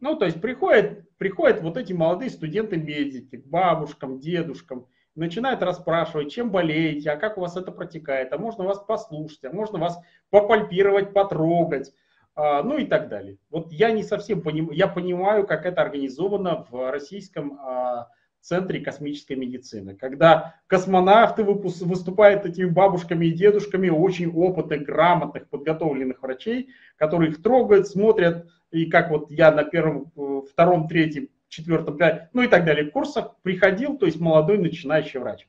Speaker 2: Ну, то есть приходят, приходят вот эти молодые студенты-медики к бабушкам, дедушкам, начинает расспрашивать, чем болеете, а как у вас это протекает, а можно вас послушать, а можно вас попальпировать, потрогать. а, ну и так далее. Вот я не совсем понимаю, я понимаю, как это организовано в российском а, центре космической медицины, когда космонавты выступают этими бабушками и дедушками очень опытных, грамотных, подготовленных врачей, которые их трогают, смотрят, и как вот я на первом, э, втором, третьем, четвертом, ну и так далее курсах приходил, то есть молодой начинающий врач.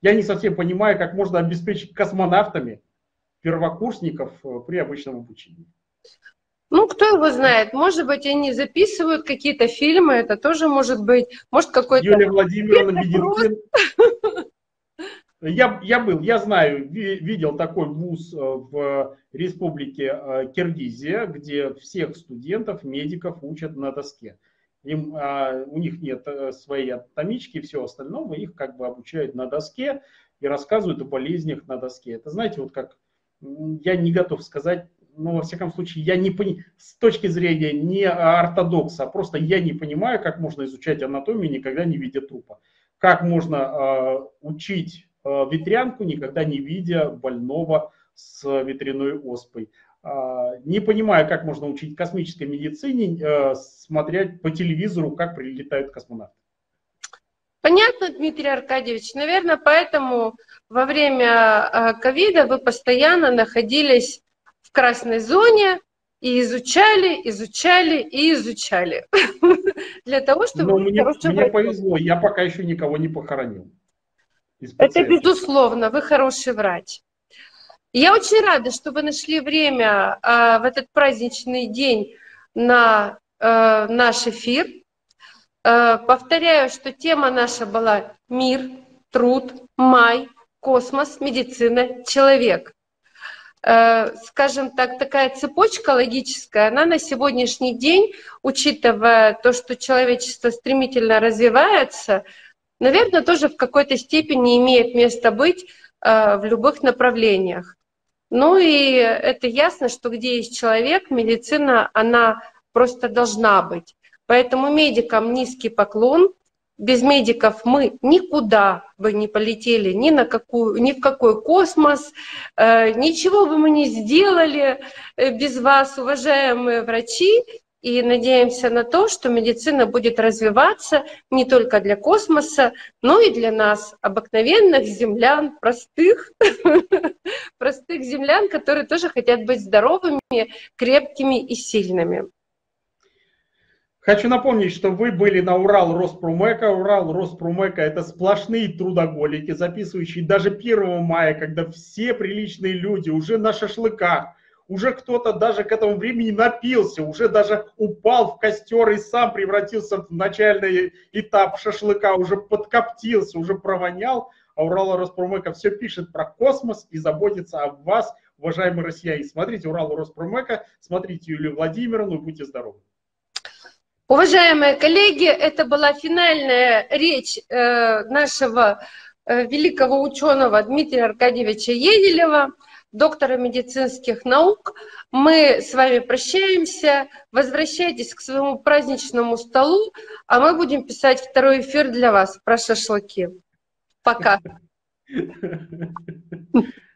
Speaker 2: Я не совсем понимаю, как можно обеспечить космонавтами первокурсников э, при обычном обучении.
Speaker 1: Ну, кто его знает, может быть, они записывают какие-то фильмы, это тоже может быть, может какой-то...
Speaker 2: Юлия Владимировна Медицин. Я, я был, я знаю, видел такой вуз э, в республике э, Киргизия, где всех студентов, медиков учат на доске. Им, а, у них нет э, своей атомички и всего остального, их как бы обучают на доске и рассказывают о болезнях на доске. Это, знаете, вот как, я не готов сказать, ну, во всяком случае, я не с точки зрения не ортодокса, а просто я не понимаю, как можно изучать анатомию, никогда не видя трупа. Как можно э, учить э, ветрянку, никогда не видя больного с ветряной оспой. Э, не понимаю, как можно учить космической медицине, э, смотреть по телевизору, как прилетают космонавты.
Speaker 1: Понятно, Дмитрий Аркадьевич. Наверное, поэтому во время ковида вы постоянно находились в красной зоне и изучали, изучали и изучали. *laughs* Для того, чтобы...
Speaker 2: Но мне, мне повезло, я пока еще никого не похоронил.
Speaker 1: Это безусловно, вы хороший врач. Я очень рада, что вы нашли время э, в этот праздничный день на э, наш эфир. Э, повторяю, что тема наша была мир, труд, май, космос, медицина, человек. Э, скажем так, такая цепочка логическая, она на сегодняшний день, учитывая то, что человечество стремительно развивается, наверное, тоже в какой-то степени имеет место быть э, в любых направлениях. Ну и это ясно, что где есть человек, медицина, она просто должна быть. Поэтому медикам низкий поклон, без медиков мы никуда бы не полетели, ни, на какую, ни в какой космос, э, ничего бы мы не сделали э, без вас, уважаемые врачи, и надеемся на то, что медицина будет развиваться не только для космоса, но и для нас, обыкновенных землян, простых, *laughs* простых землян, которые тоже хотят быть здоровыми, крепкими и сильными.
Speaker 2: Хочу напомнить, что вы были на Урал Роспромека. Урал Роспромека – это сплошные трудоголики, записывающие даже 1 мая, когда все приличные люди уже на шашлыках, уже кто-то даже к этому времени напился, уже даже упал в костер и сам превратился в начальный этап шашлыка, уже подкоптился, уже провонял. А Урал Роспромека все пишет про космос и заботится о вас, уважаемые россияне. Смотрите Урал Роспромека, смотрите Юлию Владимировну будьте здоровы.
Speaker 1: Уважаемые коллеги, это была финальная речь э, нашего э, великого ученого Дмитрия Аркадьевича Еделева, доктора медицинских наук. Мы с вами прощаемся. Возвращайтесь к своему праздничному столу, а мы будем писать второй эфир для вас про шашлыки. Пока. *laughs*